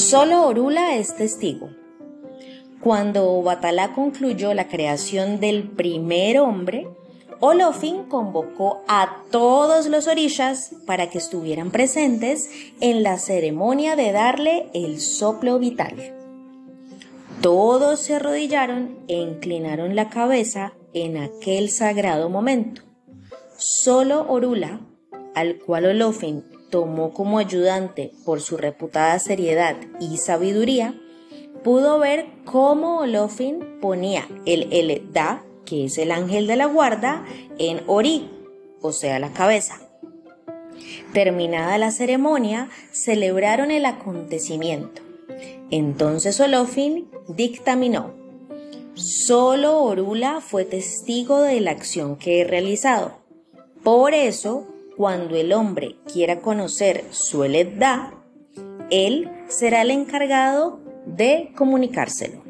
Solo Orula es testigo. Cuando Batalá concluyó la creación del primer hombre, Olofin convocó a todos los orishas para que estuvieran presentes en la ceremonia de darle el soplo vital. Todos se arrodillaron e inclinaron la cabeza en aquel sagrado momento. Solo Orula, al cual Olofin tomó como ayudante por su reputada seriedad y sabiduría, pudo ver cómo Olofin ponía el Elda que es el ángel de la guarda, en Ori, o sea, la cabeza. Terminada la ceremonia, celebraron el acontecimiento. Entonces Olofin dictaminó, solo Orula fue testigo de la acción que he realizado. Por eso, cuando el hombre quiera conocer su Eledda, él será el encargado de comunicárselo.